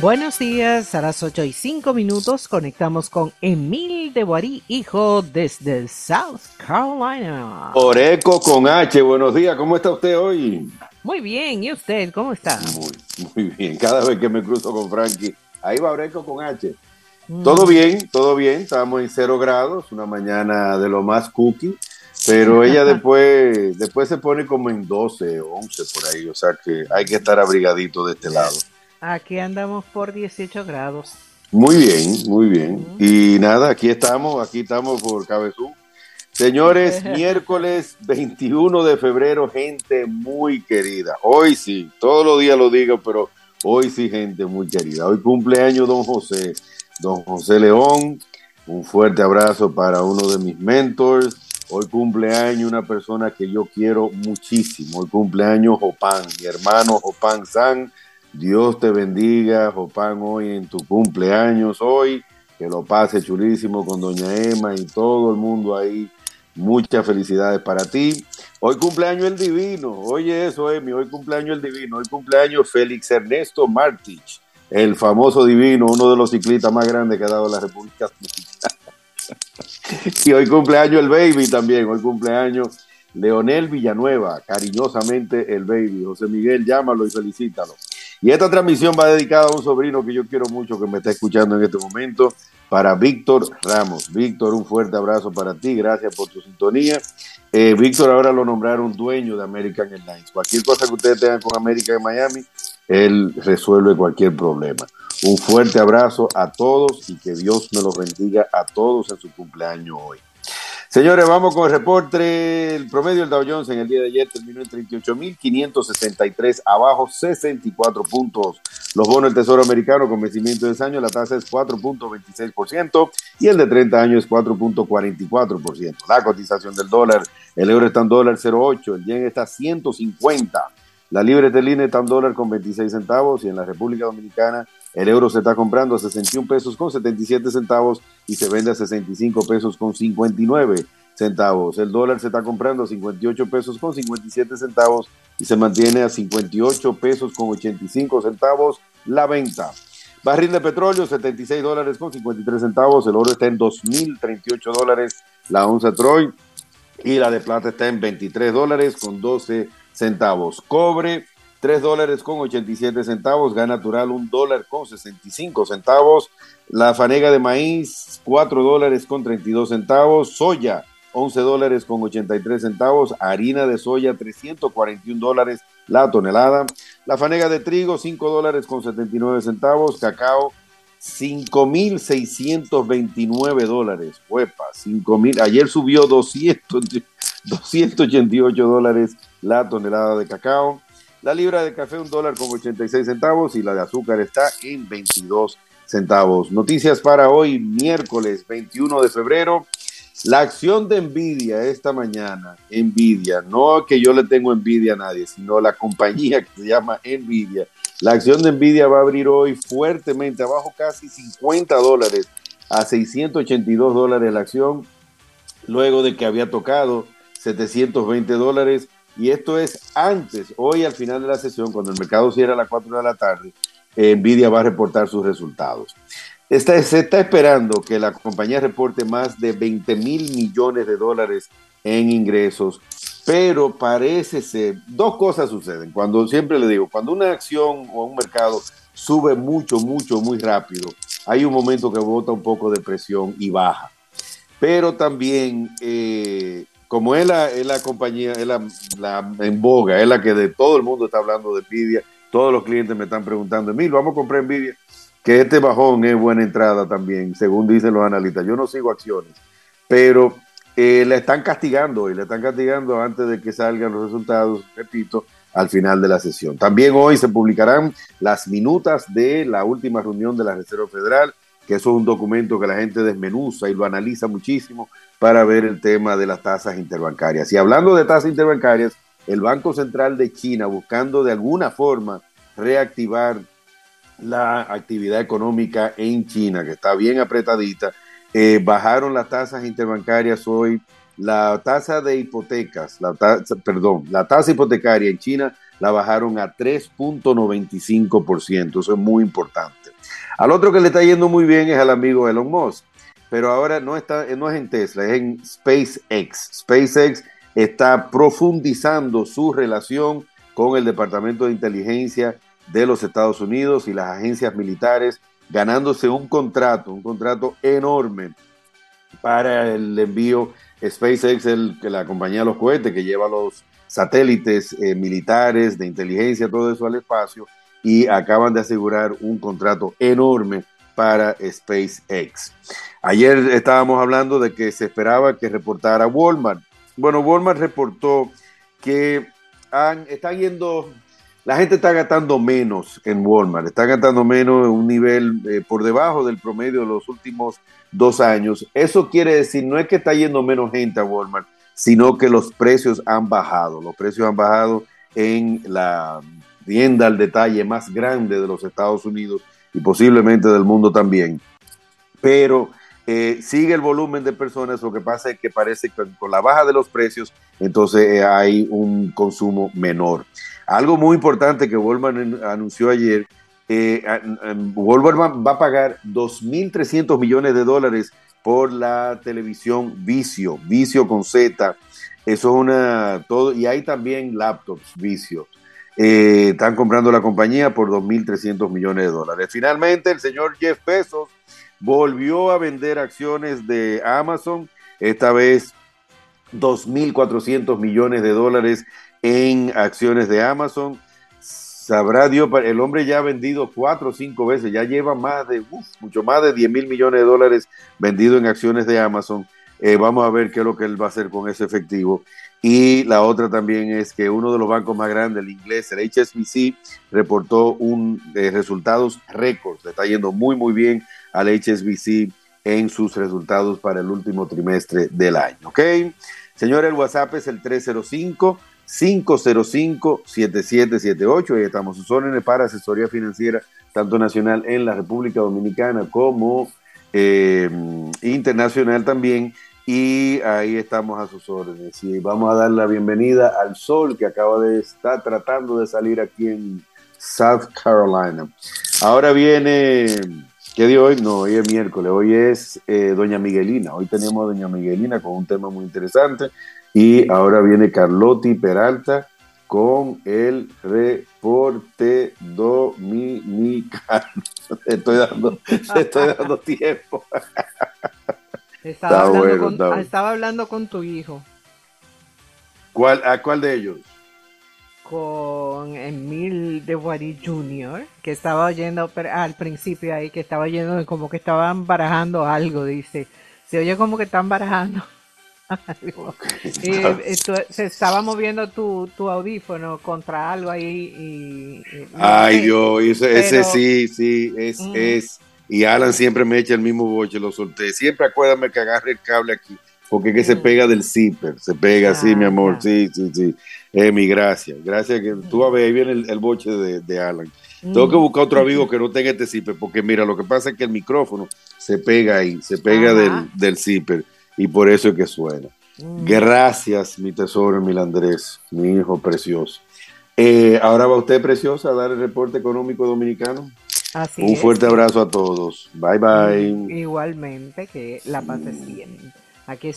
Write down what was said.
Buenos días, a las 8 y 5 minutos conectamos con Emil de Boarí, hijo desde South Carolina. Oreco con H, buenos días, ¿cómo está usted hoy? Muy bien, ¿y usted cómo está? Muy, muy bien, cada vez que me cruzo con Frankie, ahí va Oreco con H. Mm. Todo bien, todo bien, estamos en cero grados, una mañana de lo más cookie, pero ella después, después se pone como en 12 o 11 por ahí, o sea que hay que estar abrigadito de este lado. Aquí andamos por 18 grados. Muy bien, muy bien. Y nada, aquí estamos, aquí estamos por Cabezú. Señores, miércoles 21 de febrero, gente muy querida. Hoy sí, todos los días lo digo, pero hoy sí, gente muy querida. Hoy cumpleaños don José, don José León. Un fuerte abrazo para uno de mis mentors. Hoy cumpleaños una persona que yo quiero muchísimo. Hoy cumpleaños Jopan, mi hermano Jopan San Dios te bendiga, Jopan, hoy en tu cumpleaños, hoy, que lo pase chulísimo con doña Emma y todo el mundo ahí. Muchas felicidades para ti. Hoy cumpleaños el divino. Oye eso, Emi, hoy cumpleaños el divino. Hoy cumpleaños Félix Ernesto Martich, el famoso divino, uno de los ciclistas más grandes que ha dado la República y hoy cumpleaños el baby también. Hoy cumpleaños Leonel Villanueva, cariñosamente el baby. José Miguel, llámalo y felicítalo. Y esta transmisión va dedicada a un sobrino que yo quiero mucho que me está escuchando en este momento, para Víctor Ramos. Víctor, un fuerte abrazo para ti, gracias por tu sintonía. Eh, Víctor ahora lo nombraron dueño de American Airlines. Cualquier cosa que ustedes tengan con América de Miami, él resuelve cualquier problema. Un fuerte abrazo a todos y que Dios me los bendiga a todos en su cumpleaños hoy. Señores, vamos con el reporte. El promedio del Dow Jones en el día de ayer terminó en 38.563, abajo 64 puntos. Los bonos del Tesoro Americano con vencimiento de ese año, la tasa es 4.26% y el de 30 años es 4.44%. La cotización del dólar, el euro está en dólar 0.8, el yen está a 150. La libra esterlina está en dólar con 26 centavos y en la República Dominicana el euro se está comprando a 61 pesos con 77 centavos y se vende a 65 pesos con 59 centavos. El dólar se está comprando a 58 pesos con 57 centavos y se mantiene a 58 pesos con 85 centavos la venta. Barril de petróleo, 76 dólares con 53 centavos. El oro está en 2.038 dólares la onza Troy y la de plata está en 23 dólares con 12 centavos. Cobre, 3 dólares con 87 centavos, gas natural 1 dólar con 65 centavos, la fanega de maíz 4 dólares con 32 centavos, soya 11 dólares con 83 centavos, harina de soya 341 dólares la tonelada, la fanega de trigo 5 dólares con 79 centavos, cacao 5.629 dólares, huepa, 5.000, ayer subió 200, 288 dólares la tonelada de cacao, la libra de café un dólar con 86 centavos y la de azúcar está en 22 centavos. Noticias para hoy, miércoles 21 de febrero. La acción de Nvidia esta mañana, Nvidia, no que yo le tengo envidia a nadie, sino la compañía que se llama Nvidia. La acción de Nvidia va a abrir hoy fuertemente, abajo casi 50 dólares a 682 dólares la acción, luego de que había tocado 720 dólares y esto es antes, hoy al final de la sesión, cuando el mercado cierra a las 4 de la tarde, Nvidia va a reportar sus resultados. se está esperando que la compañía reporte más de 20 mil millones de dólares en ingresos, pero parece ser, dos cosas suceden. Cuando siempre le digo, cuando una acción o un mercado sube mucho, mucho, muy rápido, hay un momento que bota un poco de presión y baja. Pero también eh, como es la, la compañía, es la, en boga, es la que de todo el mundo está hablando de Nvidia, todos los clientes me están preguntando, Emil, vamos a comprar Nvidia, que este bajón es buena entrada también, según dicen los analistas. Yo no sigo acciones, pero eh, le están castigando y le están castigando antes de que salgan los resultados, repito, al final de la sesión. También hoy se publicarán las minutas de la última reunión de la Reserva Federal, que eso es un documento que la gente desmenuza y lo analiza muchísimo para ver el tema de las tasas interbancarias. Y hablando de tasas interbancarias, el Banco Central de China, buscando de alguna forma reactivar la actividad económica en China, que está bien apretadita, eh, bajaron las tasas interbancarias hoy. La tasa de hipotecas, la perdón, la tasa hipotecaria en China la bajaron a 3.95%. Eso es muy importante. Al otro que le está yendo muy bien es al amigo Elon Musk, pero ahora no, está, no es en Tesla, es en SpaceX. SpaceX está profundizando su relación con el Departamento de Inteligencia de los Estados Unidos y las agencias militares, ganándose un contrato, un contrato enorme para el envío SpaceX, el, la compañía de los cohetes que lleva los satélites eh, militares de inteligencia, todo eso al espacio, y acaban de asegurar un contrato enorme para SpaceX. Ayer estábamos hablando de que se esperaba que reportara Walmart. Bueno, Walmart reportó que yendo, la gente está gastando menos en Walmart, está gastando menos en un nivel eh, por debajo del promedio de los últimos dos años. Eso quiere decir, no es que está yendo menos gente a Walmart, sino que los precios han bajado. Los precios han bajado en la tienda al detalle más grande de los Estados Unidos y posiblemente del mundo también. Pero eh, sigue el volumen de personas, lo que pasa es que parece que con la baja de los precios, entonces eh, hay un consumo menor. Algo muy importante que Walmart anunció ayer, eh, va, a pagar 2.300 millones de dólares por la televisión Vicio, Vicio con Z. Eso es una, todo, y hay también laptops Vicio. Eh, están comprando la compañía por 2.300 millones de dólares. Finalmente, el señor Jeff Bezos volvió a vender acciones de Amazon, esta vez 2.400 millones de dólares en acciones de Amazon. Sabrá Dios, el hombre ya ha vendido cuatro o cinco veces, ya lleva más de, mucho más de 10 mil millones de dólares vendido en acciones de Amazon. Eh, vamos a ver qué es lo que él va a hacer con ese efectivo. Y la otra también es que uno de los bancos más grandes, el inglés, el HSBC, reportó un eh, resultados récords. Le está yendo muy, muy bien al HSBC en sus resultados para el último trimestre del año. ¿Ok? Señor, el WhatsApp es el 305. 505-7778. Ahí estamos sus órdenes para asesoría financiera, tanto nacional en la República Dominicana como eh, internacional también. Y ahí estamos a sus órdenes. Y vamos a dar la bienvenida al sol que acaba de estar tratando de salir aquí en South Carolina. Ahora viene, ¿qué día hoy? No, hoy es miércoles, hoy es eh, Doña Miguelina. Hoy tenemos a Doña Miguelina con un tema muy interesante. Y ahora viene Carlotti Peralta con el reporte dominicano. Estoy dando, estoy dando tiempo. Estaba, hablando, con, estaba hablando con tu hijo. ¿Cuál, ¿A cuál de ellos? Con Emil de Wari Jr., que estaba oyendo al principio ahí, que estaba oyendo como que estaban barajando algo, dice. Se oye como que están barajando. y, se estaba moviendo tu, tu, audífono contra algo ahí y, ay Dios ese, ese, sí sí es, mm. es y Alan siempre me echa el mismo boche, lo solté. Siempre acuérdame que agarre el cable aquí, porque es que se pega del zipper, se pega así, mi amor, sí, sí, sí. Eh, mi gracias, gracias que tú a ver, ahí viene el, boche de, Alan. Tengo que buscar otro amigo que no tenga este zipper, porque mira, lo que pasa es que el micrófono se pega ahí, se pega del, del zipper, y por eso es que suena. Mm. Gracias, mi tesoro, mi Andrés, mi hijo precioso. Eh, ahora va usted, preciosa, a dar el reporte económico dominicano. Un fuerte abrazo a todos. Bye bye. Igualmente, que la pases bien. Aquí